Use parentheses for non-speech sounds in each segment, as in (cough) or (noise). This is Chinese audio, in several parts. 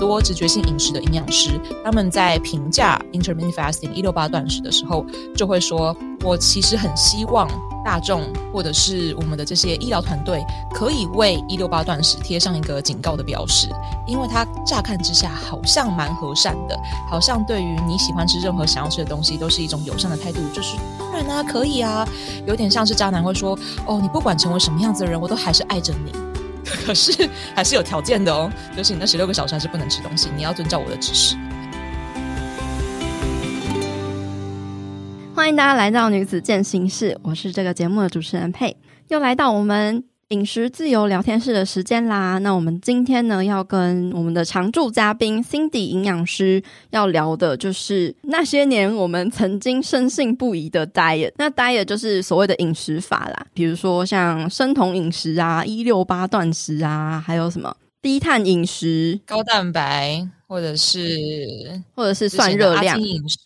多直觉性饮食的营养师，他们在评价 intermittent fasting 一六八断食的时候，就会说：“我其实很希望大众或者是我们的这些医疗团队，可以为一六八断食贴上一个警告的标识，因为它乍看之下好像蛮和善的，好像对于你喜欢吃任何想要吃的东西，都是一种友善的态度，就是当然啊，可以啊，有点像是渣男会说：哦，你不管成为什么样子的人，我都还是爱着你。” (laughs) 可是还是有条件的哦，就是你那十六个小时还是不能吃东西，你要遵照我的指示。欢迎大家来到女子健行室，我是这个节目的主持人佩，又来到我们。饮食自由聊天室的时间啦，那我们今天呢要跟我们的常驻嘉宾 Cindy 营养师要聊的就是那些年我们曾经深信不疑的 diet。那 diet 就是所谓的饮食法啦，比如说像生酮饮食啊、一六八断食啊，还有什么低碳饮食、高蛋白，或者是或者是算热量饮食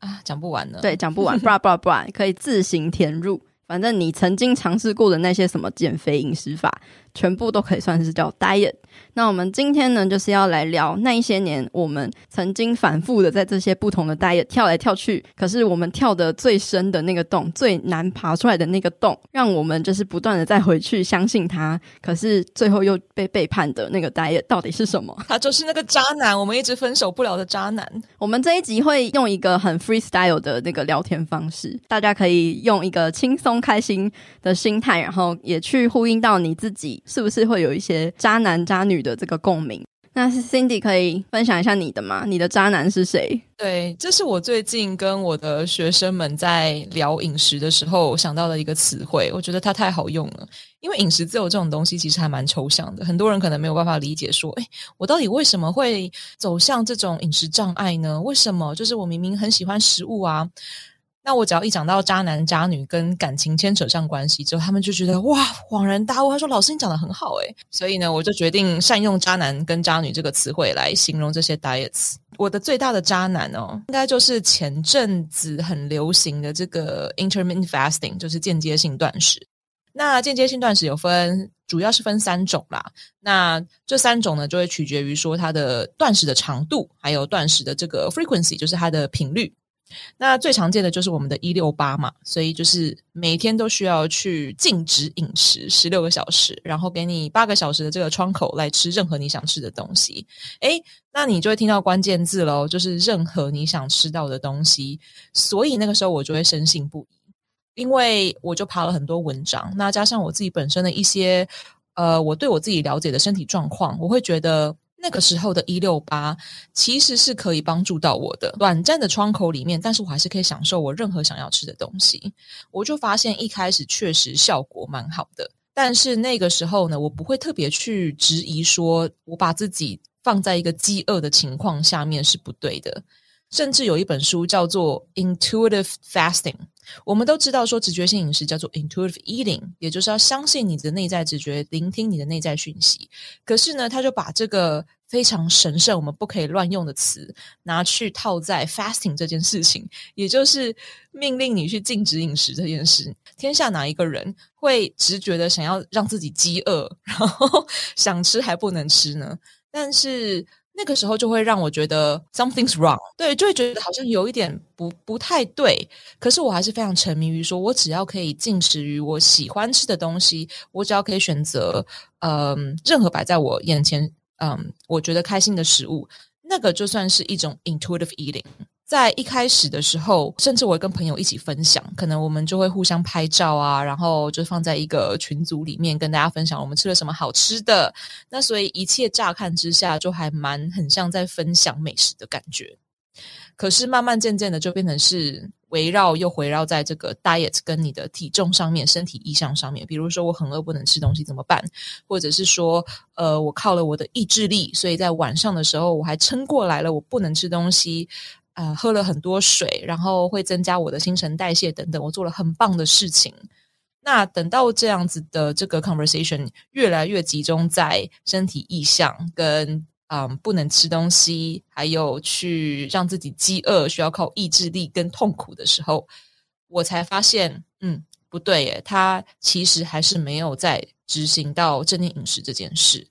啊，讲不完了。对，讲不完，bra bra bra，可以自行填入。反正你曾经尝试过的那些什么减肥饮食法，全部都可以算是叫 diet。那我们今天呢，就是要来聊那一些年我们曾经反复的在这些不同的 diet 跳来跳去，可是我们跳的最深的那个洞，最难爬出来的那个洞，让我们就是不断的再回去相信他，可是最后又被背叛的那个 diet 到底是什么？他就是那个渣男，我们一直分手不了的渣男。我们这一集会用一个很 freestyle 的那个聊天方式，大家可以用一个轻松开心的心态，然后也去呼应到你自己，是不是会有一些渣男渣女的这个共鸣，那是 Cindy 可以分享一下你的吗？你的渣男是谁？对，这是我最近跟我的学生们在聊饮食的时候想到的一个词汇，我觉得它太好用了。因为饮食自由这种东西其实还蛮抽象的，很多人可能没有办法理解说，诶，我到底为什么会走向这种饮食障碍呢？为什么？就是我明明很喜欢食物啊。那我只要一讲到渣男渣女跟感情牵扯上关系之后，他们就觉得哇，恍然大悟。他说：“老师，你讲得很好诶。”所以呢，我就决定善用渣男跟渣女这个词汇来形容这些 diets。我的最大的渣男哦，应该就是前阵子很流行的这个 intermittent fasting，就是间接性断食。那间接性断食有分，主要是分三种啦。那这三种呢，就会取决于说它的断食的长度，还有断食的这个 frequency，就是它的频率。那最常见的就是我们的一六八嘛，所以就是每天都需要去禁止饮食十六个小时，然后给你八个小时的这个窗口来吃任何你想吃的东西。诶，那你就会听到关键字喽，就是任何你想吃到的东西。所以那个时候我就会深信不疑，因为我就爬了很多文章，那加上我自己本身的一些呃，我对我自己了解的身体状况，我会觉得。那个时候的一六八其实是可以帮助到我的短暂的窗口里面，但是我还是可以享受我任何想要吃的东西。我就发现一开始确实效果蛮好的，但是那个时候呢，我不会特别去质疑说我把自己放在一个饥饿的情况下面是不对的。甚至有一本书叫做 Intuitive Fasting。我们都知道说直觉性饮食叫做 Intuitive Eating，也就是要相信你的内在直觉，聆听你的内在讯息。可是呢，他就把这个非常神圣、我们不可以乱用的词拿去套在 fasting 这件事情，也就是命令你去禁止饮食这件事。天下哪一个人会直觉的想要让自己饥饿，然后想吃还不能吃呢？但是。那个时候就会让我觉得 something's wrong，对，就会觉得好像有一点不不太对。可是我还是非常沉迷于说，我只要可以进食于我喜欢吃的东西，我只要可以选择，嗯，任何摆在我眼前，嗯，我觉得开心的食物，那个就算是一种 intuitive eating。在一开始的时候，甚至我会跟朋友一起分享，可能我们就会互相拍照啊，然后就放在一个群组里面跟大家分享我们吃了什么好吃的。那所以一切乍看之下就还蛮很像在分享美食的感觉。可是慢慢渐渐的就变成是围绕又围绕在这个 diet 跟你的体重上面、身体意向上面。比如说我很饿不能吃东西怎么办？或者是说，呃，我靠了我的意志力，所以在晚上的时候我还撑过来了，我不能吃东西。呃，喝了很多水，然后会增加我的新陈代谢等等，我做了很棒的事情。那等到这样子的这个 conversation 越来越集中在身体意向跟嗯不能吃东西，还有去让自己饥饿需要靠意志力跟痛苦的时候，我才发现，嗯，不对耶，他其实还是没有在执行到正念饮食这件事。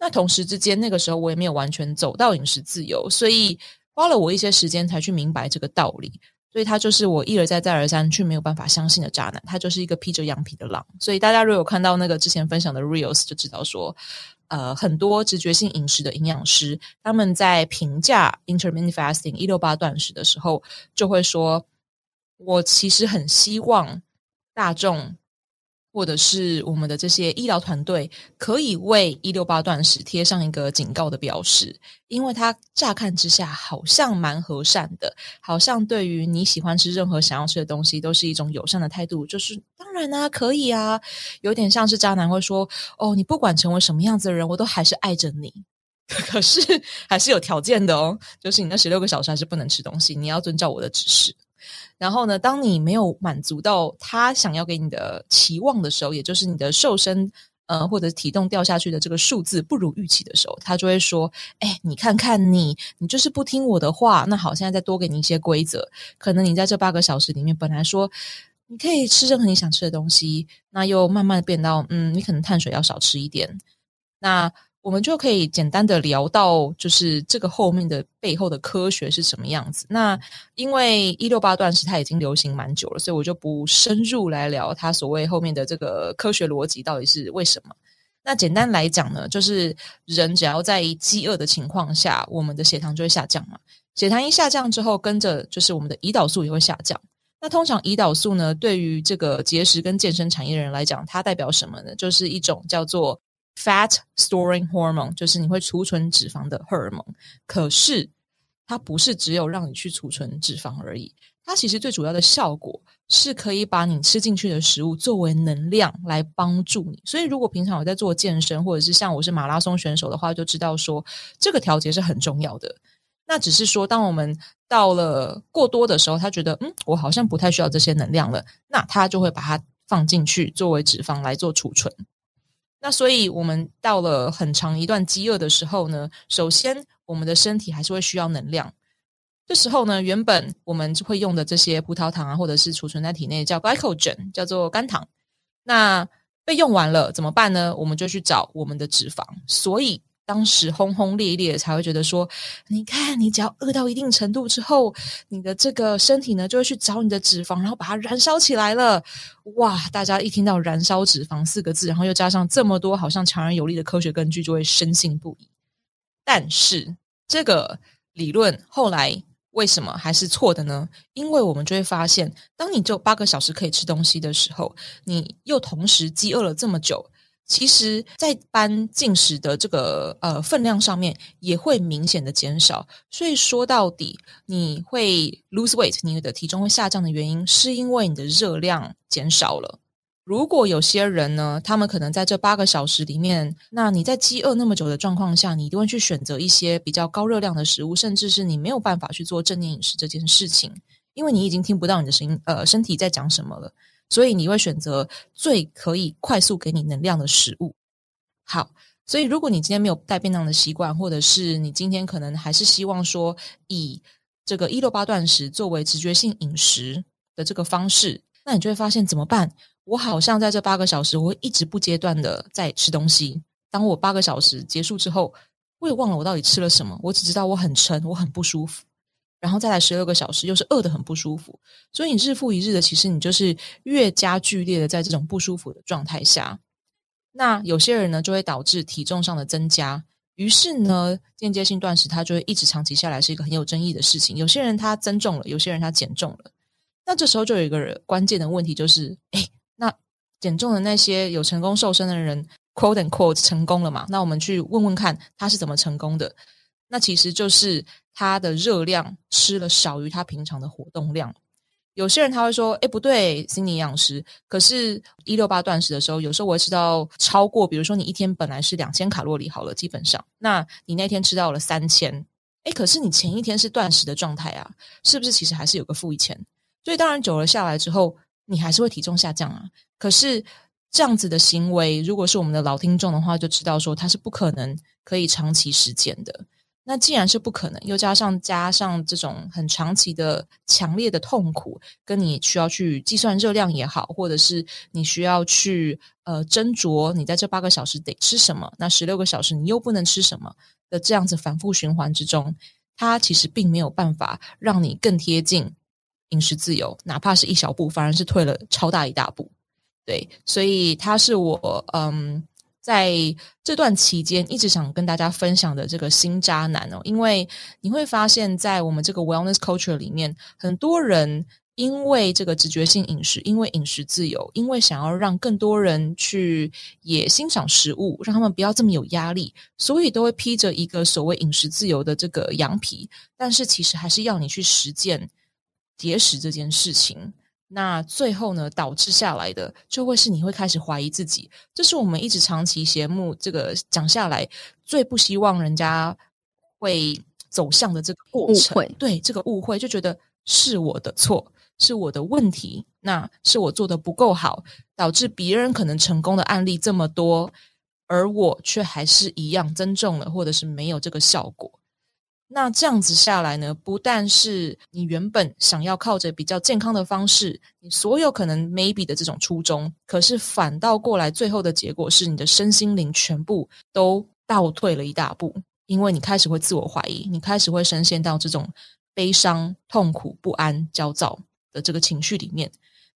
那同时之间，那个时候我也没有完全走到饮食自由，所以花了我一些时间才去明白这个道理。所以他就是我一而再再而三却没有办法相信的渣男，他就是一个披着羊皮的狼。所以大家如果有看到那个之前分享的 reels，就知道说，呃，很多直觉性饮食的营养师他们在评价 intermittent fasting 一六八断食的时候，就会说，我其实很希望大众。或者是我们的这些医疗团队可以为一六八断食贴上一个警告的标识，因为它乍看之下好像蛮和善的，好像对于你喜欢吃任何想要吃的东西都是一种友善的态度，就是当然啊，可以啊，有点像是渣男会说：“哦，你不管成为什么样子的人，我都还是爱着你。(laughs) ”可是还是有条件的哦，就是你那十六个小时还是不能吃东西，你要遵照我的指示。然后呢，当你没有满足到他想要给你的期望的时候，也就是你的瘦身呃或者体重掉下去的这个数字不如预期的时候，他就会说：“哎，你看看你，你就是不听我的话。那好，现在再多给你一些规则。可能你在这八个小时里面，本来说你可以吃任何你想吃的东西，那又慢慢变到嗯，你可能碳水要少吃一点。那。”我们就可以简单的聊到，就是这个后面的背后的科学是什么样子。那因为一六八段时它已经流行蛮久了，所以我就不深入来聊它所谓后面的这个科学逻辑到底是为什么。那简单来讲呢，就是人只要在饥饿的情况下，我们的血糖就会下降嘛。血糖一下降之后，跟着就是我们的胰岛素也会下降。那通常胰岛素呢，对于这个节食跟健身产业的人来讲，它代表什么呢？就是一种叫做 Fat storing hormone 就是你会储存脂肪的荷尔蒙，可是它不是只有让你去储存脂肪而已，它其实最主要的效果是可以把你吃进去的食物作为能量来帮助你。所以如果平常有在做健身，或者是像我是马拉松选手的话，就知道说这个调节是很重要的。那只是说，当我们到了过多的时候，他觉得嗯，我好像不太需要这些能量了，那他就会把它放进去作为脂肪来做储存。那所以，我们到了很长一段饥饿的时候呢，首先我们的身体还是会需要能量。这时候呢，原本我们会用的这些葡萄糖啊，或者是储存在体内叫 glycogen，叫做肝糖，那被用完了怎么办呢？我们就去找我们的脂肪。所以。当时轰轰烈烈，才会觉得说，你看，你只要饿到一定程度之后，你的这个身体呢，就会去找你的脂肪，然后把它燃烧起来了。哇！大家一听到“燃烧脂肪”四个字，然后又加上这么多好像强而有力的科学根据，就会深信不疑。但是这个理论后来为什么还是错的呢？因为我们就会发现，当你只有八个小时可以吃东西的时候，你又同时饥饿了这么久。其实，在搬进食的这个呃分量上面也会明显的减少，所以说到底，你会 lose weight，你的体重会下降的原因，是因为你的热量减少了。如果有些人呢，他们可能在这八个小时里面，那你在饥饿那么久的状况下，你一定会去选择一些比较高热量的食物，甚至是你没有办法去做正念饮食这件事情，因为你已经听不到你的声音，呃，身体在讲什么了。所以你会选择最可以快速给你能量的食物。好，所以如果你今天没有带便当的习惯，或者是你今天可能还是希望说以这个一六八断食作为直觉性饮食的这个方式，那你就会发现怎么办？我好像在这八个小时，我会一直不间断的在吃东西。当我八个小时结束之后，我也忘了我到底吃了什么，我只知道我很撑，我很不舒服。然后再来十二个小时，又是饿得很不舒服，所以你日复一日的，其实你就是越加剧烈的在这种不舒服的状态下。那有些人呢，就会导致体重上的增加，于是呢，间接性断食它就会一直长期下来是一个很有争议的事情。有些人他增重了，有些人他减重了，那这时候就有一个关键的问题，就是，哎，那减重的那些有成功瘦身的人，quote and quote 成功了嘛？那我们去问问看他是怎么成功的？那其实就是。他的热量吃了少于他平常的活动量，有些人他会说：“哎，不对心理营养师，可是一六八断食的时候，有时候我会吃到超过，比如说你一天本来是两千卡路里好了，基本上，那你那天吃到了三千，哎，可是你前一天是断食的状态啊，是不是其实还是有个负一千？所以当然久了下来之后，你还是会体重下降啊。可是这样子的行为，如果是我们的老听众的话，就知道说它是不可能可以长期实践的。那既然是不可能，又加上加上这种很长期的强烈的痛苦，跟你需要去计算热量也好，或者是你需要去呃斟酌你在这八个小时得吃什么，那十六个小时你又不能吃什么的这样子反复循环之中，它其实并没有办法让你更贴近饮食自由，哪怕是一小步，反而是退了超大一大步。对，所以它是我嗯。在这段期间，一直想跟大家分享的这个新渣男哦，因为你会发现在我们这个 wellness culture 里面，很多人因为这个直觉性饮食，因为饮食自由，因为想要让更多人去也欣赏食物，让他们不要这么有压力，所以都会披着一个所谓饮食自由的这个羊皮，但是其实还是要你去实践节食这件事情。那最后呢，导致下来的就会是你会开始怀疑自己，这是我们一直长期节目这个讲下来最不希望人家会走向的这个过程。对，这个误会就觉得是我的错，是我的问题，那是我做的不够好，导致别人可能成功的案例这么多，而我却还是一样增重了，或者是没有这个效果。那这样子下来呢，不但是你原本想要靠着比较健康的方式，你所有可能 maybe 的这种初衷，可是反倒过来，最后的结果是你的身心灵全部都倒退了一大步，因为你开始会自我怀疑，你开始会深陷到这种悲伤、痛苦、不安、焦躁的这个情绪里面。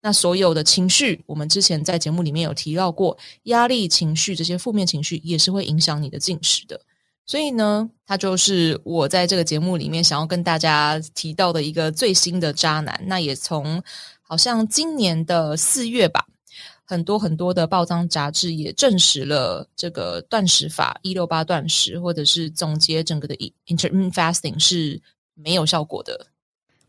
那所有的情绪，我们之前在节目里面有提到过，压力情绪这些负面情绪也是会影响你的进食的。所以呢，他就是我在这个节目里面想要跟大家提到的一个最新的渣男。那也从好像今年的四月吧，很多很多的报章杂志也证实了这个断食法一六八断食，或者是总结整个的 intermittent fasting 是没有效果的。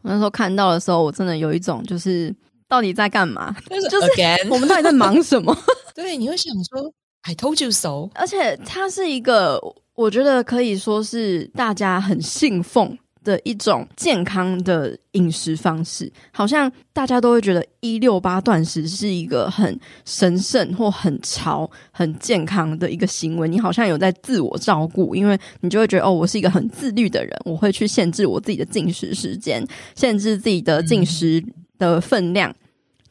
我那时候看到的时候，我真的有一种就是到底在干嘛？就是 again，我们到底在忙什么？(laughs) 对，你会想说 I told you so，而且他是一个。我觉得可以说是大家很信奉的一种健康的饮食方式，好像大家都会觉得一六八断食是一个很神圣或很潮、很健康的一个行为。你好像有在自我照顾，因为你就会觉得哦，我是一个很自律的人，我会去限制我自己的进食时间，限制自己的进食的分量。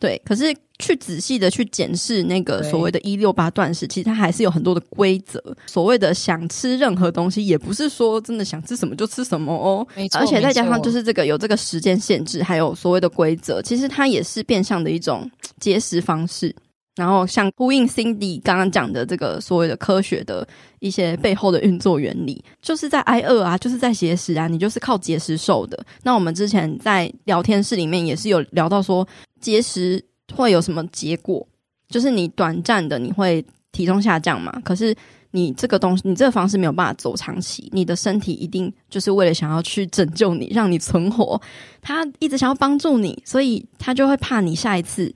嗯对，可是去仔细的去检视那个所谓的“一六八断食”，其实它还是有很多的规则。所谓的想吃任何东西，也不是说真的想吃什么就吃什么哦。而且再加上就是这个有这个时间限制，还有所谓的规则，其实它也是变相的一种 (tsk) 节食方式。然后像呼应 Cindy 刚刚讲的这个所谓的科学的一些背后的运作原理，就是在挨饿啊，就是在节食啊，你就是靠节食瘦的。那我们之前在聊天室里面也是有聊到说。节食会有什么结果？就是你短暂的你会体重下降嘛？可是你这个东西，你这个方式没有办法走长期。你的身体一定就是为了想要去拯救你，让你存活，他一直想要帮助你，所以他就会怕你下一次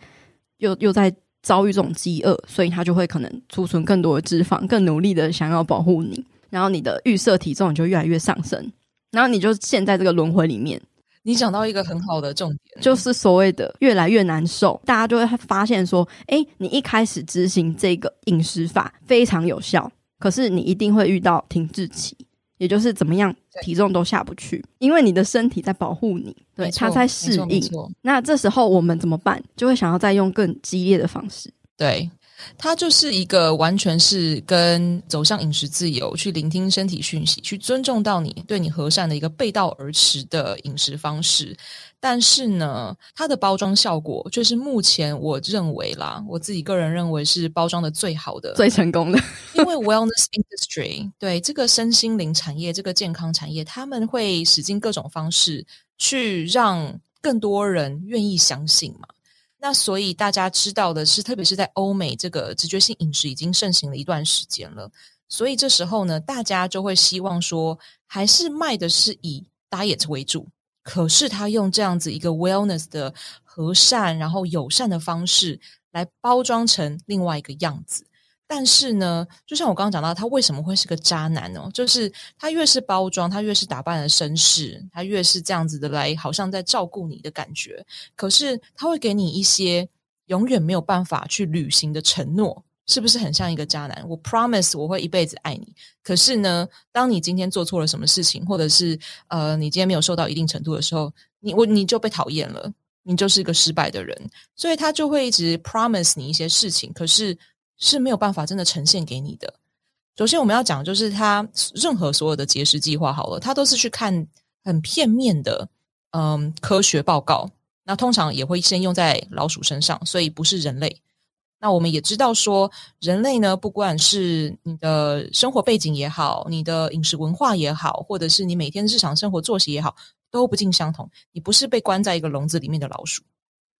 又又在遭遇这种饥饿，所以他就会可能储存更多的脂肪，更努力的想要保护你，然后你的预设体重就越来越上升，然后你就陷在这个轮回里面。你讲到一个很好的重点，就是所谓的越来越难受，大家就会发现说，诶，你一开始执行这个饮食法非常有效，可是你一定会遇到停滞期，也就是怎么样体重都下不去，因为你的身体在保护你，对，它在适应。那这时候我们怎么办？就会想要再用更激烈的方式，对。它就是一个完全是跟走向饮食自由、去聆听身体讯息、去尊重到你、对你和善的一个背道而驰的饮食方式。但是呢，它的包装效果就是目前我认为啦，我自己个人认为是包装的最好的、最成功的。因为 wellness industry 对这个身心灵产业、这个健康产业，他们会使尽各种方式去让更多人愿意相信嘛。那所以大家知道的是，特别是在欧美，这个直觉性饮食已经盛行了一段时间了。所以这时候呢，大家就会希望说，还是卖的是以 diet 为主，可是他用这样子一个 wellness 的和善，然后友善的方式来包装成另外一个样子。但是呢，就像我刚刚讲到，他为什么会是个渣男呢？就是他越是包装，他越是打扮的绅士，他越是这样子的来，好像在照顾你的感觉。可是他会给你一些永远没有办法去履行的承诺，是不是很像一个渣男？我 promise 我会一辈子爱你。可是呢，当你今天做错了什么事情，或者是呃，你今天没有受到一定程度的时候，你我你就被讨厌了，你就是一个失败的人。所以他就会一直 promise 你一些事情，可是是没有办法真的呈现给你的。首先我们要讲，就是他任何所有的节食计划好了，他都是去看很片面的，嗯，科学报告。那通常也会先用在老鼠身上，所以不是人类。那我们也知道说，人类呢，不管是你的生活背景也好，你的饮食文化也好，或者是你每天日常生活作息也好，都不尽相同。你不是被关在一个笼子里面的老鼠，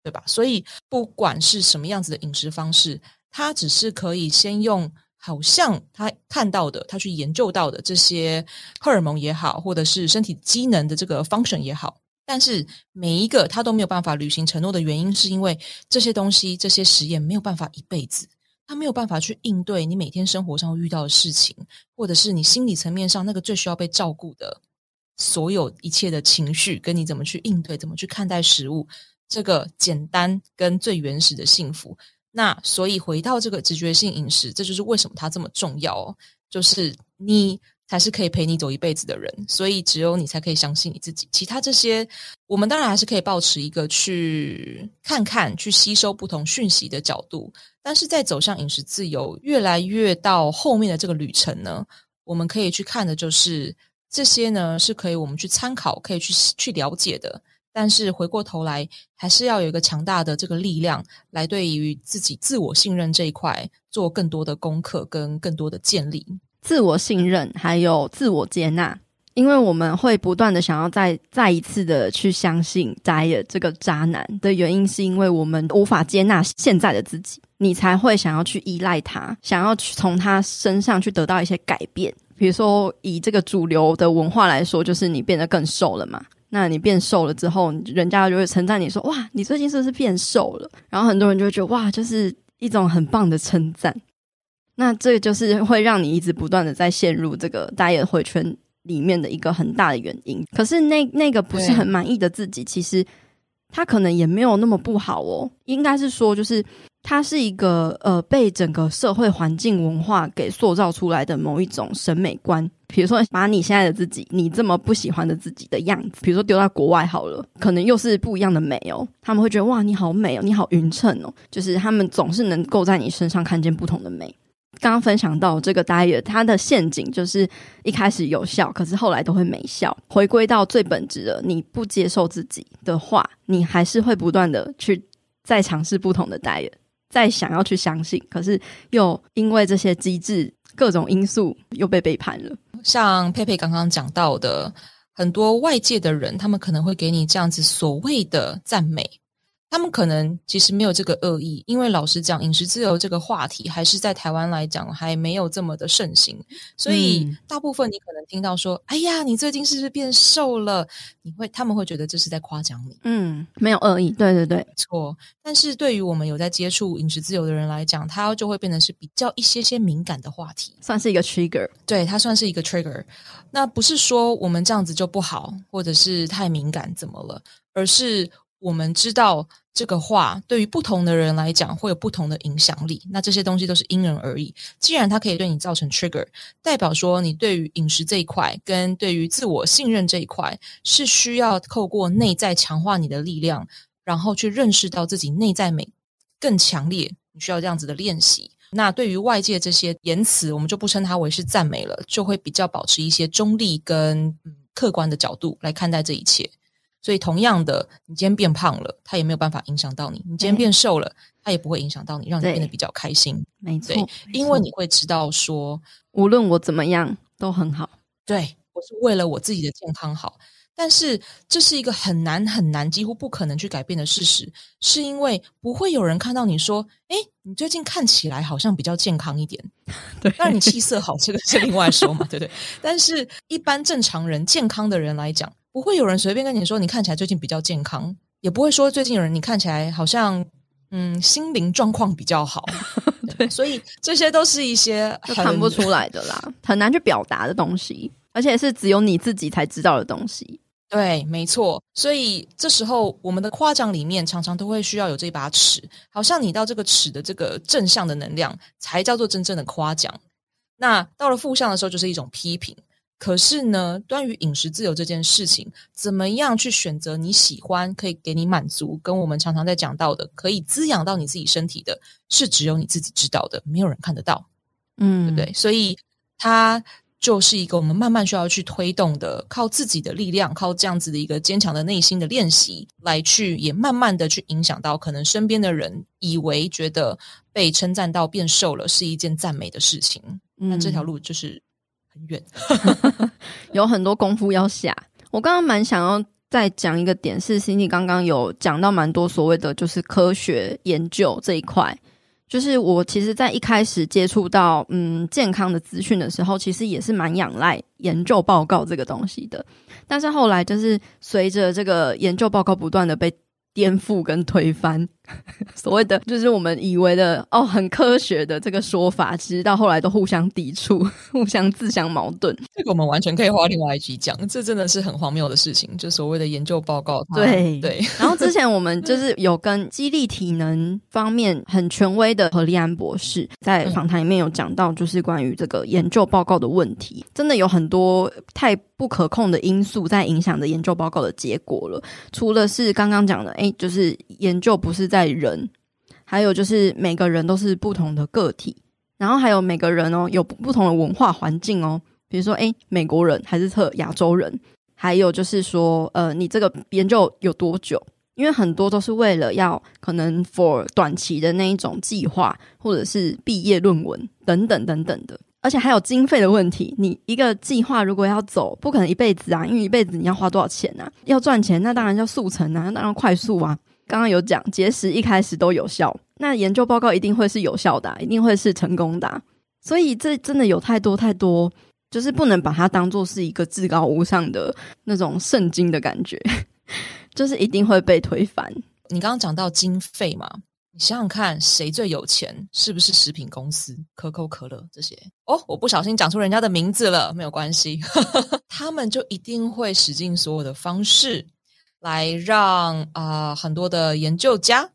对吧？所以不管是什么样子的饮食方式，他只是可以先用好像他看到的，他去研究到的这些荷尔蒙也好，或者是身体机能的这个 function 也好。但是每一个他都没有办法履行承诺的原因，是因为这些东西、这些实验没有办法一辈子，他没有办法去应对你每天生活上遇到的事情，或者是你心理层面上那个最需要被照顾的所有一切的情绪，跟你怎么去应对、怎么去看待食物，这个简单跟最原始的幸福。那所以回到这个直觉性饮食，这就是为什么它这么重要哦，就是你。才是可以陪你走一辈子的人，所以只有你才可以相信你自己。其他这些，我们当然还是可以保持一个去看看、去吸收不同讯息的角度。但是在走向饮食自由越来越到后面的这个旅程呢，我们可以去看的就是这些呢，是可以我们去参考、可以去去了解的。但是回过头来，还是要有一个强大的这个力量来对于自己自我信任这一块做更多的功课跟更多的建立。自我信任，还有自我接纳，因为我们会不断的想要再再一次的去相信 d i e 这个渣男的原因，是因为我们无法接纳现在的自己，你才会想要去依赖他，想要去从他身上去得到一些改变。比如说，以这个主流的文化来说，就是你变得更瘦了嘛。那你变瘦了之后，人家就会称赞你说：“哇，你最近是不是变瘦了？”然后很多人就会觉得：“哇，就是一种很棒的称赞。”那这个就是会让你一直不断的在陷入这个 diet 回圈里面的一个很大的原因。可是那那个不是很满意的自己，其实他可能也没有那么不好哦。应该是说，就是它是一个呃被整个社会环境文化给塑造出来的某一种审美观。比如说，把你现在的自己，你这么不喜欢的自己的样子，比如说丢到国外好了，可能又是不一样的美哦。他们会觉得哇，你好美哦，你好匀称哦，就是他们总是能够在你身上看见不同的美。刚刚分享到这个 diet，它的陷阱就是一开始有效，可是后来都会没效。回归到最本质的，你不接受自己的话，你还是会不断的去再尝试不同的 diet，再想要去相信，可是又因为这些机制各种因素又被背叛了。像佩佩刚刚讲到的，很多外界的人，他们可能会给你这样子所谓的赞美。他们可能其实没有这个恶意，因为老实讲，饮食自由这个话题还是在台湾来讲还没有这么的盛行，所以大部分你可能听到说：“嗯、哎呀，你最近是不是变瘦了？”你会他们会觉得这是在夸奖你，嗯，没有恶意，对对对，错。但是对于我们有在接触饮食自由的人来讲，它就会变成是比较一些些敏感的话题，算是一个 trigger，对，它算是一个 trigger。那不是说我们这样子就不好，或者是太敏感怎么了，而是。我们知道这个话对于不同的人来讲会有不同的影响力，那这些东西都是因人而异。既然它可以对你造成 trigger，代表说你对于饮食这一块跟对于自我信任这一块是需要透过内在强化你的力量，然后去认识到自己内在美更强烈，你需要这样子的练习。那对于外界这些言辞，我们就不称它为是赞美了，就会比较保持一些中立跟客观的角度来看待这一切。所以，同样的，你今天变胖了，它也没有办法影响到你；你今天变瘦了，它也不会影响到你，让你变得比较开心。没错，因为你会知道说，无论我怎么样都很好。对，我是为了我自己的健康好。但是，这是一个很难很难，几乎不可能去改变的事实，是因为不会有人看到你说：“诶，你最近看起来好像比较健康一点。(laughs) ”对，当然你气色好，这个是另外说嘛，对不对？但是，一般正常人、健康的人来讲。不会有人随便跟你说，你看起来最近比较健康，也不会说最近有人你看起来好像嗯心灵状况比较好，(laughs) 对，所以这些都是一些看不出来的啦，很难去表达的东西，而且是只有你自己才知道的东西。对，没错。所以这时候，我们的夸奖里面常常都会需要有这把尺，好像你到这个尺的这个正向的能量，才叫做真正的夸奖。那到了负向的时候，就是一种批评。可是呢，关于饮食自由这件事情，怎么样去选择你喜欢、可以给你满足，跟我们常常在讲到的，可以滋养到你自己身体的，是只有你自己知道的，没有人看得到，嗯，对不对？所以它就是一个我们慢慢需要去推动的，靠自己的力量，靠这样子的一个坚强的内心的练习，来去也慢慢的去影响到可能身边的人，以为觉得被称赞到变瘦了是一件赞美的事情，那这条路就是。很远，(laughs) 有很多功夫要下。我刚刚蛮想要再讲一个点，是 Cindy 刚刚有讲到蛮多所谓的就是科学研究这一块。就是我其实，在一开始接触到嗯健康的资讯的时候，其实也是蛮仰赖研究报告这个东西的。但是后来就是随着这个研究报告不断的被颠覆跟推翻，(laughs) 所谓的就是我们以为的哦，很科学的这个说法，其实到后来都互相抵触，(laughs) 互相自相矛盾。这个我们完全可以花另外一集讲，这真的是很荒谬的事情。就所谓的研究报告，对对。(laughs) 然后之前我们就是有跟激励体能方面很权威的何立安博士在访谈里面有讲到，就是关于这个研究报告的问题，真的有很多太不可控的因素在影响着研究报告的结果了。除了是刚刚讲的，诶就是研究不是在人，还有就是每个人都是不同的个体，然后还有每个人哦有不同的文化环境哦，比如说诶，美国人还是特亚洲人，还有就是说呃，你这个研究有多久？因为很多都是为了要可能 for 短期的那一种计划，或者是毕业论文等等等等的，而且还有经费的问题。你一个计划如果要走，不可能一辈子啊，因为一辈子你要花多少钱啊？要赚钱，那当然要速成啊，那当然快速啊。刚刚有讲节食一开始都有效，那研究报告一定会是有效的，一定会是成功的。所以这真的有太多太多，就是不能把它当做是一个至高无上的那种圣经的感觉，(laughs) 就是一定会被推翻。你刚刚讲到经费嘛，你想想看，谁最有钱？是不是食品公司，可口可乐这些？哦，我不小心讲出人家的名字了，没有关系，(laughs) 他们就一定会使尽所有的方式。来让啊、呃、很多的研究家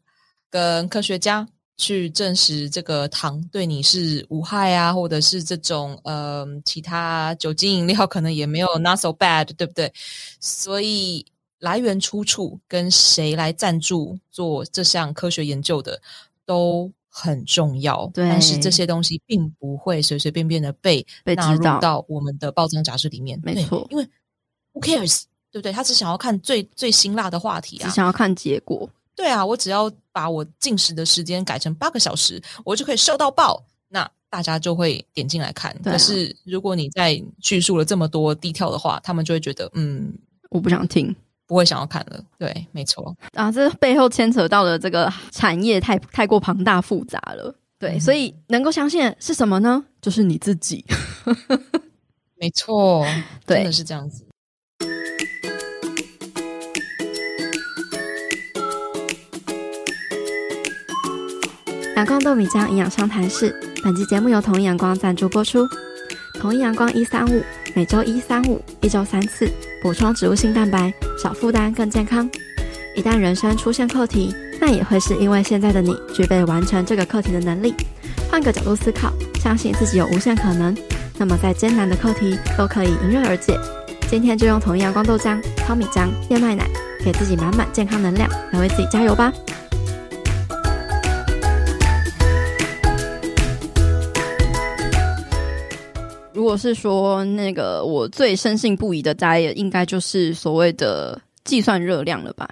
跟科学家去证实这个糖对你是无害啊，或者是这种呃其他酒精饮料可能也没有 not so bad，对不对？所以来源出处跟谁来赞助做这项科学研究的都很重要。对，但是这些东西并不会随随便便的被纳入到我们的报章杂志里面。没错，因为 who cares？对不对？他只想要看最最辛辣的话题啊，只想要看结果。对啊，我只要把我进食的时间改成八个小时，我就可以瘦到爆。那大家就会点进来看。啊、是如果你在叙述了这么多 detail 的话，他们就会觉得，嗯，我不想听，不会想要看了。对，没错。啊，这背后牵扯到的这个产业太太过庞大复杂了。对，嗯、所以能够相信的是什么呢？就是你自己。(laughs) 没错，对，真的是这样子。阳光豆米浆营养商谈室，本期节目由统一阳光赞助播出。统一阳光一三五，每周一三五，一周三次，补充植物性蛋白，少负担更健康。一旦人生出现课题，那也会是因为现在的你具备完成这个课题的能力。换个角度思考，相信自己有无限可能，那么再艰难的课题都可以迎刃而解。今天就用统一阳光豆浆、糙米浆、燕麦奶，给自己满满健康能量，来为自己加油吧！果是说那个我最深信不疑的 diet，应该就是所谓的计算热量了吧？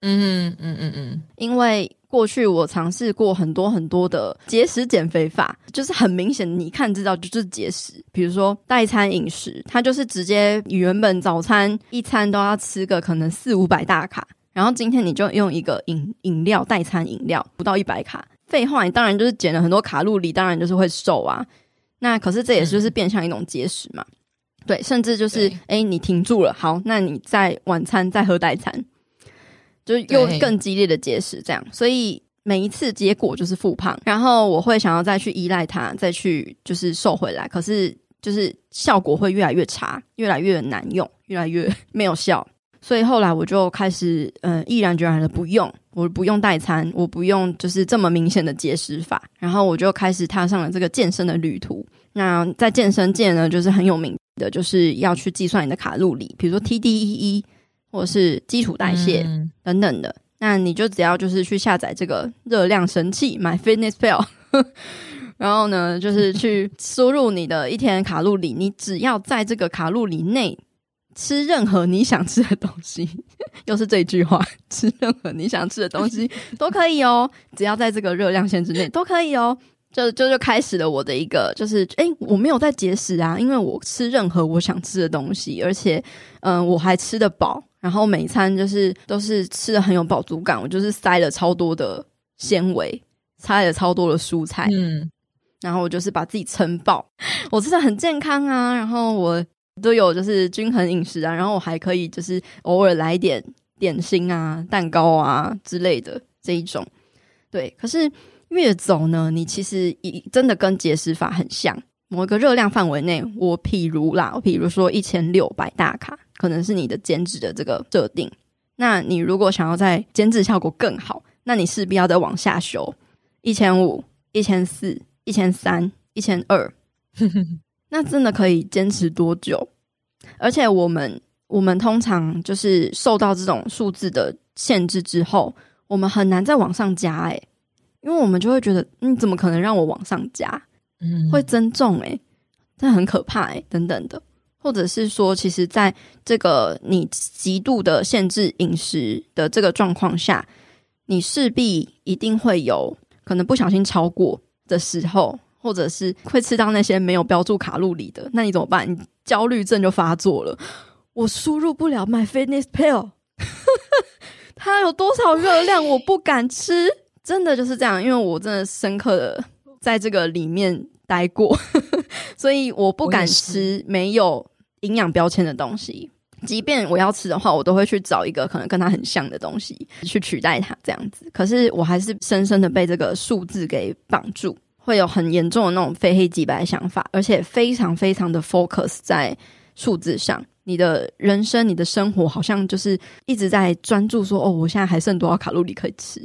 嗯嗯嗯嗯嗯，因为过去我尝试过很多很多的节食减肥法，就是很明显，你看知道就是节食。比如说代餐饮食，它就是直接原本早餐一餐都要吃个可能四五百大卡，然后今天你就用一个饮饮料代餐饮料不到一百卡，废话，你当然就是减了很多卡路里，当然就是会瘦啊。那可是这也是就是变相一种节食嘛，嗯、对，甚至就是哎，你停住了，好，那你在晚餐再喝代餐，就又更激烈的节食，这样，所以每一次结果就是复胖，然后我会想要再去依赖它，再去就是瘦回来，可是就是效果会越来越差，越来越难用，越来越没有效。所以后来我就开始，嗯，毅然决然的不用，我不用代餐，我不用就是这么明显的节食法，然后我就开始踏上了这个健身的旅途。那在健身界呢，就是很有名的，就是要去计算你的卡路里，比如说 TDEE 或者是基础代谢等等的。嗯、那你就只要就是去下载这个热量神器 MyFitnessPal，(laughs) 然后呢，就是去输入你的一天卡路里，你只要在这个卡路里内。吃任何你想吃的东西，(laughs) 又是这句话，吃任何你想吃的东西 (laughs) 都可以哦，只要在这个热量限制内都可以哦。就就就开始了我的一个，就是诶，我没有在节食啊，因为我吃任何我想吃的东西，而且嗯、呃，我还吃得饱，然后每餐就是都是吃的很有饱足感，我就是塞了超多的纤维，塞了超多的蔬菜，嗯，然后我就是把自己撑爆，(laughs) 我吃的很健康啊，然后我。都有就是均衡饮食啊，然后我还可以就是偶尔来点点心啊、蛋糕啊之类的这一种。对，可是越走呢，你其实真的跟节食法很像，某一个热量范围内，我譬如啦，我譬如说一千六百大卡，可能是你的减脂的这个设定。那你如果想要在减脂效果更好，那你势必要再往下修，一千五、一千四、一千三、一千二。(laughs) 那真的可以坚持多久？而且我们我们通常就是受到这种数字的限制之后，我们很难再往上加哎、欸，因为我们就会觉得你怎么可能让我往上加？嗯，会增重哎、欸，这很可怕哎、欸，等等的，或者是说，其实在这个你极度的限制饮食的这个状况下，你势必一定会有可能不小心超过的时候。或者是会吃到那些没有标注卡路里的，那你怎么办？你焦虑症就发作了。我输入不了 MyFitnessPal，(laughs) 它有多少热量？我不敢吃，真的就是这样。因为我真的深刻的在这个里面待过，所以我不敢吃没有营养标签的东西。即便我要吃的话，我都会去找一个可能跟它很像的东西去取代它，这样子。可是我还是深深的被这个数字给绑住。会有很严重的那种非黑即白的想法，而且非常非常的 focus 在数字上。你的人生、你的生活，好像就是一直在专注说：“哦，我现在还剩多少卡路里可以吃？”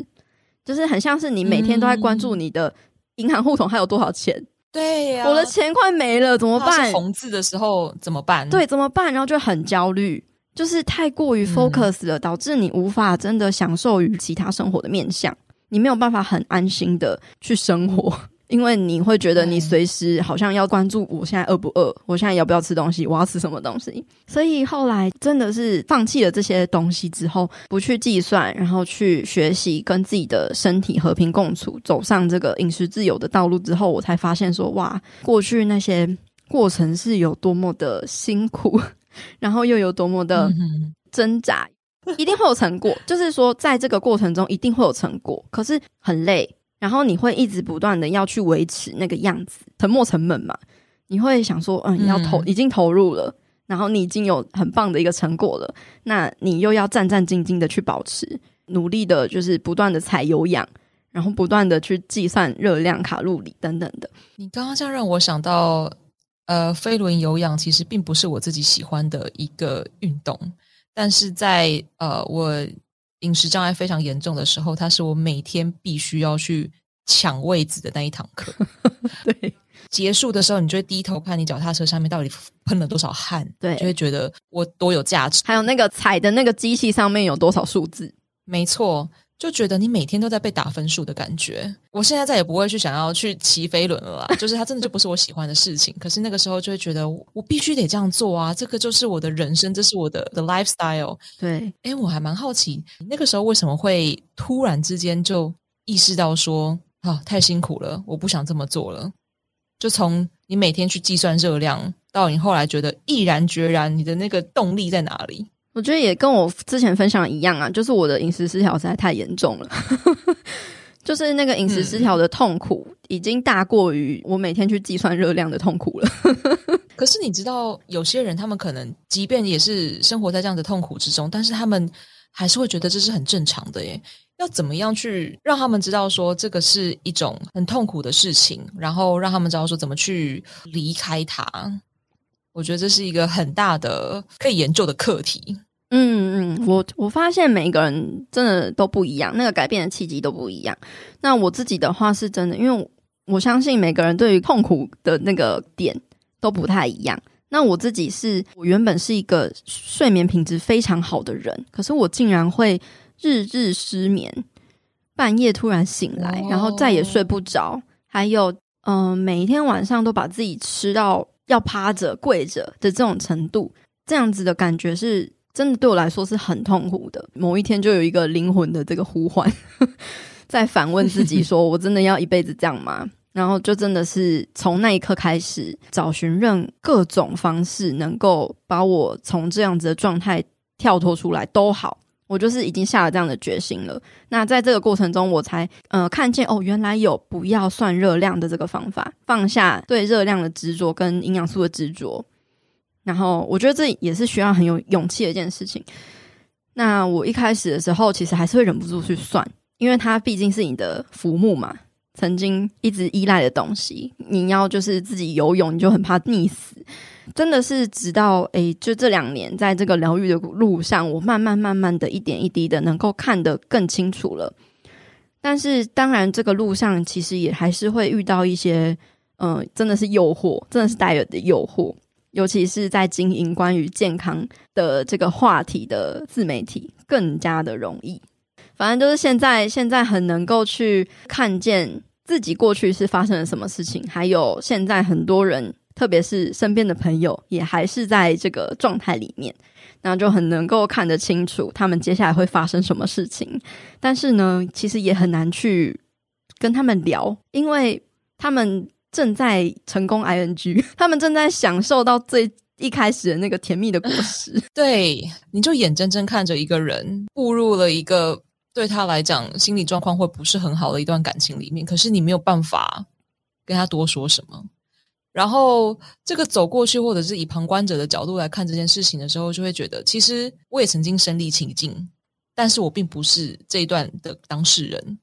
就是很像是你每天都在关注你的银行户头还有多少钱。对呀，我的钱快没了，怎么办？红字的时候怎么办？对，怎么办？然后就很焦虑，就是太过于 focus 了，导致你无法真的享受于其他生活的面向，你没有办法很安心的去生活。因为你会觉得你随时好像要关注我现在饿不饿，我现在要不要吃东西，我要吃什么东西。所以后来真的是放弃了这些东西之后，不去计算，然后去学习跟自己的身体和平共处，走上这个饮食自由的道路之后，我才发现说，哇，过去那些过程是有多么的辛苦，(laughs) 然后又有多么的挣扎，一定会有成果。就是说，在这个过程中一定会有成果，可是很累。然后你会一直不断的要去维持那个样子，沉没成本嘛？你会想说，嗯，你要投，已经投入了，然后你已经有很棒的一个成果了，那你又要战战兢兢的去保持，努力的，就是不断的踩有氧，然后不断的去计算热量、卡路里等等的。你刚刚这样让我想到，呃，飞轮有氧其实并不是我自己喜欢的一个运动，但是在呃我。饮食障碍非常严重的时候，它是我每天必须要去抢位子的那一堂课。(laughs) 对，结束的时候，你就会低头看你脚踏车上面到底喷了多少汗，对，就会觉得我多有价值。还有那个踩的那个机器上面有多少数字，没错。就觉得你每天都在被打分数的感觉。我现在再也不会去想要去骑飞轮了啦，(laughs) 就是它真的就不是我喜欢的事情。可是那个时候就会觉得我必须得这样做啊，这个就是我的人生，这是我的的 lifestyle。对，哎，我还蛮好奇，那个时候为什么会突然之间就意识到说，啊，太辛苦了，我不想这么做了。就从你每天去计算热量，到你后来觉得毅然决然，你的那个动力在哪里？我觉得也跟我之前分享的一样啊，就是我的饮食失调实在太严重了，(laughs) 就是那个饮食失调的痛苦已经大过于我每天去计算热量的痛苦了。(laughs) 可是你知道，有些人他们可能即便也是生活在这样的痛苦之中，但是他们还是会觉得这是很正常的耶。要怎么样去让他们知道说这个是一种很痛苦的事情，然后让他们知道说怎么去离开它？我觉得这是一个很大的可以研究的课题。嗯嗯，我我发现每一个人真的都不一样，那个改变的契机都不一样。那我自己的话是真的，因为我相信每个人对于痛苦的那个点都不太一样。那我自己是我原本是一个睡眠品质非常好的人，可是我竟然会日日失眠，半夜突然醒来，然后再也睡不着，还有嗯、呃，每一天晚上都把自己吃到要趴着跪着的这种程度，这样子的感觉是。真的对我来说是很痛苦的。某一天就有一个灵魂的这个呼唤，(laughs) 在反问自己：说我真的要一辈子这样吗？然后就真的是从那一刻开始，找寻任各种方式，能够把我从这样子的状态跳脱出来都好。我就是已经下了这样的决心了。那在这个过程中，我才呃看见哦，原来有不要算热量的这个方法，放下对热量的执着跟营养素的执着。然后我觉得这也是需要很有勇气的一件事情。那我一开始的时候，其实还是会忍不住去算，因为它毕竟是你的浮木嘛，曾经一直依赖的东西。你要就是自己游泳，你就很怕溺死。真的是直到诶，就这两年，在这个疗愈的路上，我慢慢慢慢的一点一滴的能够看得更清楚了。但是当然，这个路上其实也还是会遇到一些，嗯、真的是诱惑，真的是带有的诱惑。尤其是在经营关于健康的这个话题的自媒体，更加的容易。反正就是现在，现在很能够去看见自己过去是发生了什么事情，还有现在很多人，特别是身边的朋友，也还是在这个状态里面，那就很能够看得清楚他们接下来会发生什么事情。但是呢，其实也很难去跟他们聊，因为他们。正在成功 ing，他们正在享受到最一开始的那个甜蜜的果实。(laughs) 对，你就眼睁睁看着一个人步入了一个对他来讲心理状况会不是很好的一段感情里面，可是你没有办法跟他多说什么。然后这个走过去，或者是以旁观者的角度来看这件事情的时候，就会觉得，其实我也曾经身历其境，但是我并不是这一段的当事人。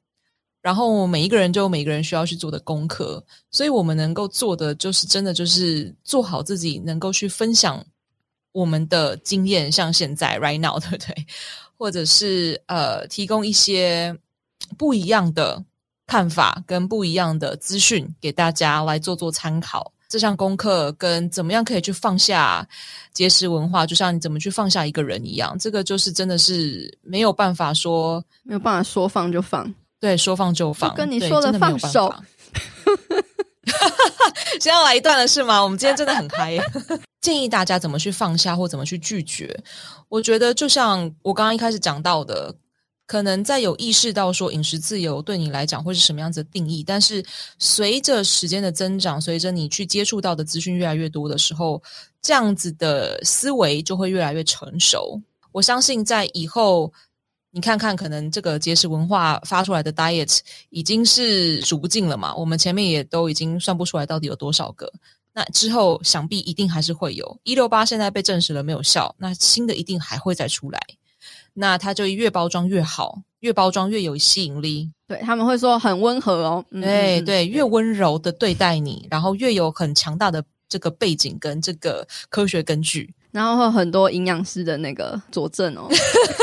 然后每一个人就有每个人需要去做的功课，所以我们能够做的就是真的就是做好自己，能够去分享我们的经验，像现在 right now，对不对？或者是呃，提供一些不一样的看法跟不一样的资讯给大家来做做参考。这项功课跟怎么样可以去放下节食文化，就像你怎么去放下一个人一样，这个就是真的是没有办法说，没有办法说放就放。对，说放就放，就跟你说的放手。(laughs) (laughs) 先要来一段了是吗？我们今天真的很嗨。(laughs) 建议大家怎么去放下，或怎么去拒绝。我觉得就像我刚刚一开始讲到的，可能在有意识到说饮食自由对你来讲会是什么样子的定义，但是随着时间的增长，随着你去接触到的资讯越来越多的时候，这样子的思维就会越来越成熟。我相信在以后。你看看，可能这个节食文化发出来的 diet 已经是数不尽了嘛？我们前面也都已经算不出来到底有多少个。那之后想必一定还是会有。一六八现在被证实了没有效，那新的一定还会再出来。那它就越包装越好，越包装越有吸引力。对，他们会说很温和哦，对、嗯、对，越温柔的对待你，然后越有很强大的这个背景跟这个科学根据。然后会很多营养师的那个佐证哦，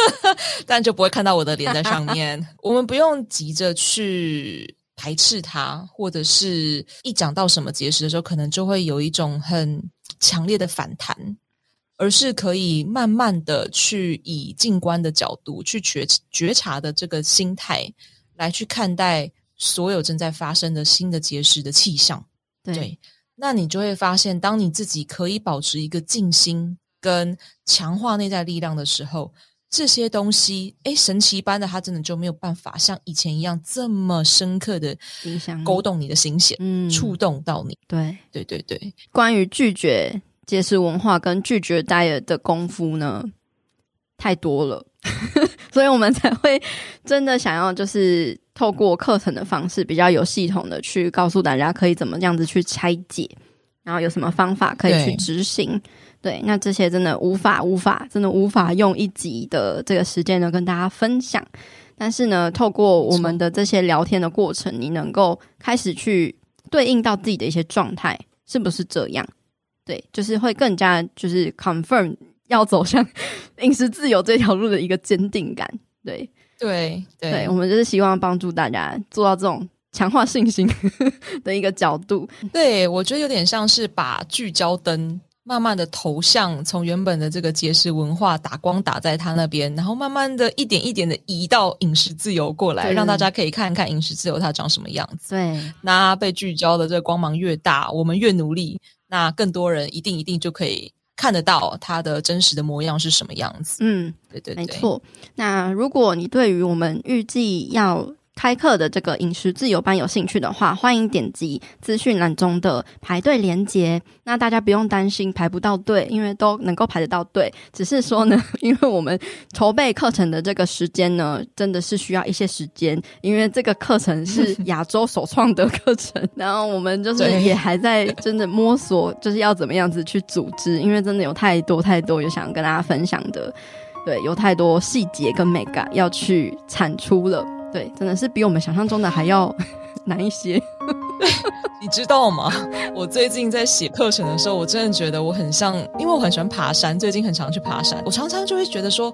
(laughs) 但就不会看到我的脸在上面。(laughs) 我们不用急着去排斥它，或者是一讲到什么节食的时候，可能就会有一种很强烈的反弹，而是可以慢慢的去以静观的角度去觉觉察的这个心态来去看待所有正在发生的新的节食的气象。对。对那你就会发现，当你自己可以保持一个静心跟强化内在力量的时候，这些东西，诶，神奇般的，它真的就没有办法像以前一样这么深刻的影响、勾动你的心弦，嗯，触动到你。对，对，对，对。关于拒绝节食文化跟拒绝 diet 的功夫呢，太多了，(laughs) 所以我们才会真的想要就是。透过课程的方式，比较有系统的去告诉大家可以怎么样子去拆解，然后有什么方法可以去执行。对，那这些真的无法无法，真的无法用一集的这个时间呢跟大家分享。但是呢，透过我们的这些聊天的过程，你能够开始去对应到自己的一些状态，是不是这样？对，就是会更加就是 confirm 要走向 (laughs) 饮食自由这条路的一个坚定感。对对对，对，我们就是希望帮助大家做到这种强化信心的一个角度。对，我觉得有点像是把聚焦灯。慢慢的投向从原本的这个节食文化打光打在他那边，然后慢慢的一点一点的移到饮食自由过来，让大家可以看看饮食自由它长什么样子。对，那被聚焦的这个光芒越大，我们越努力，那更多人一定一定就可以看得到它的真实的模样是什么样子。嗯，对对对，没错。那如果你对于我们预计要开课的这个饮食自由班有兴趣的话，欢迎点击资讯栏中的排队连接。那大家不用担心排不到队，因为都能够排得到队。只是说呢，因为我们筹备课程的这个时间呢，真的是需要一些时间，因为这个课程是亚洲首创的课程，(laughs) 然后我们就是也还在真的摸索，就是要怎么样子去组织，因为真的有太多太多有想跟大家分享的，对，有太多细节跟美感要去产出了。对，真的是比我们想象中的还要 (laughs) 难一些。(laughs) 你知道吗？我最近在写课程的时候，我真的觉得我很像，因为我很喜欢爬山，最近很常去爬山。我常常就会觉得说，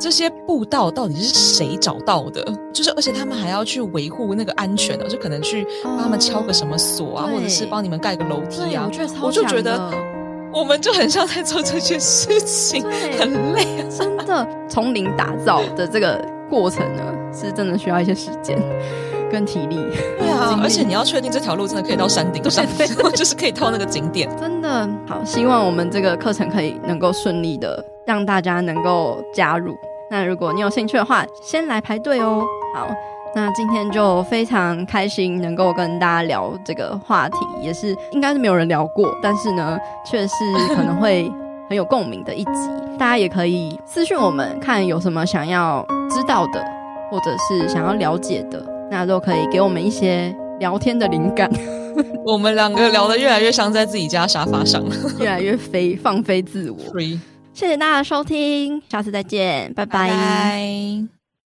这些步道到底是谁找到的？就是而且他们还要去维护那个安全的，就可能去帮他们敲个什么锁啊，或者是帮你们盖个楼梯啊。我，我就觉得我们就很像在做这件事情，很累啊，(laughs) 真的从零打造的这个过程呢。是真的需要一些时间跟体力，对啊，(laughs) 而且你要确定这条路真的可以到山顶上，对，(laughs) 就是可以到那个景点。真的好，希望我们这个课程可以能够顺利的让大家能够加入。那如果你有兴趣的话，先来排队哦。好，那今天就非常开心能够跟大家聊这个话题，也是应该是没有人聊过，但是呢，却是可能会很有共鸣的一集。大家也可以私讯我们，看有什么想要知道的。或者是想要了解的，那都可以给我们一些聊天的灵感。(laughs) 我们两个聊得越来越像在自己家沙发上，越来越飞，放飞自我。Free. 谢谢大家的收听，下次再见，拜拜。Bye bye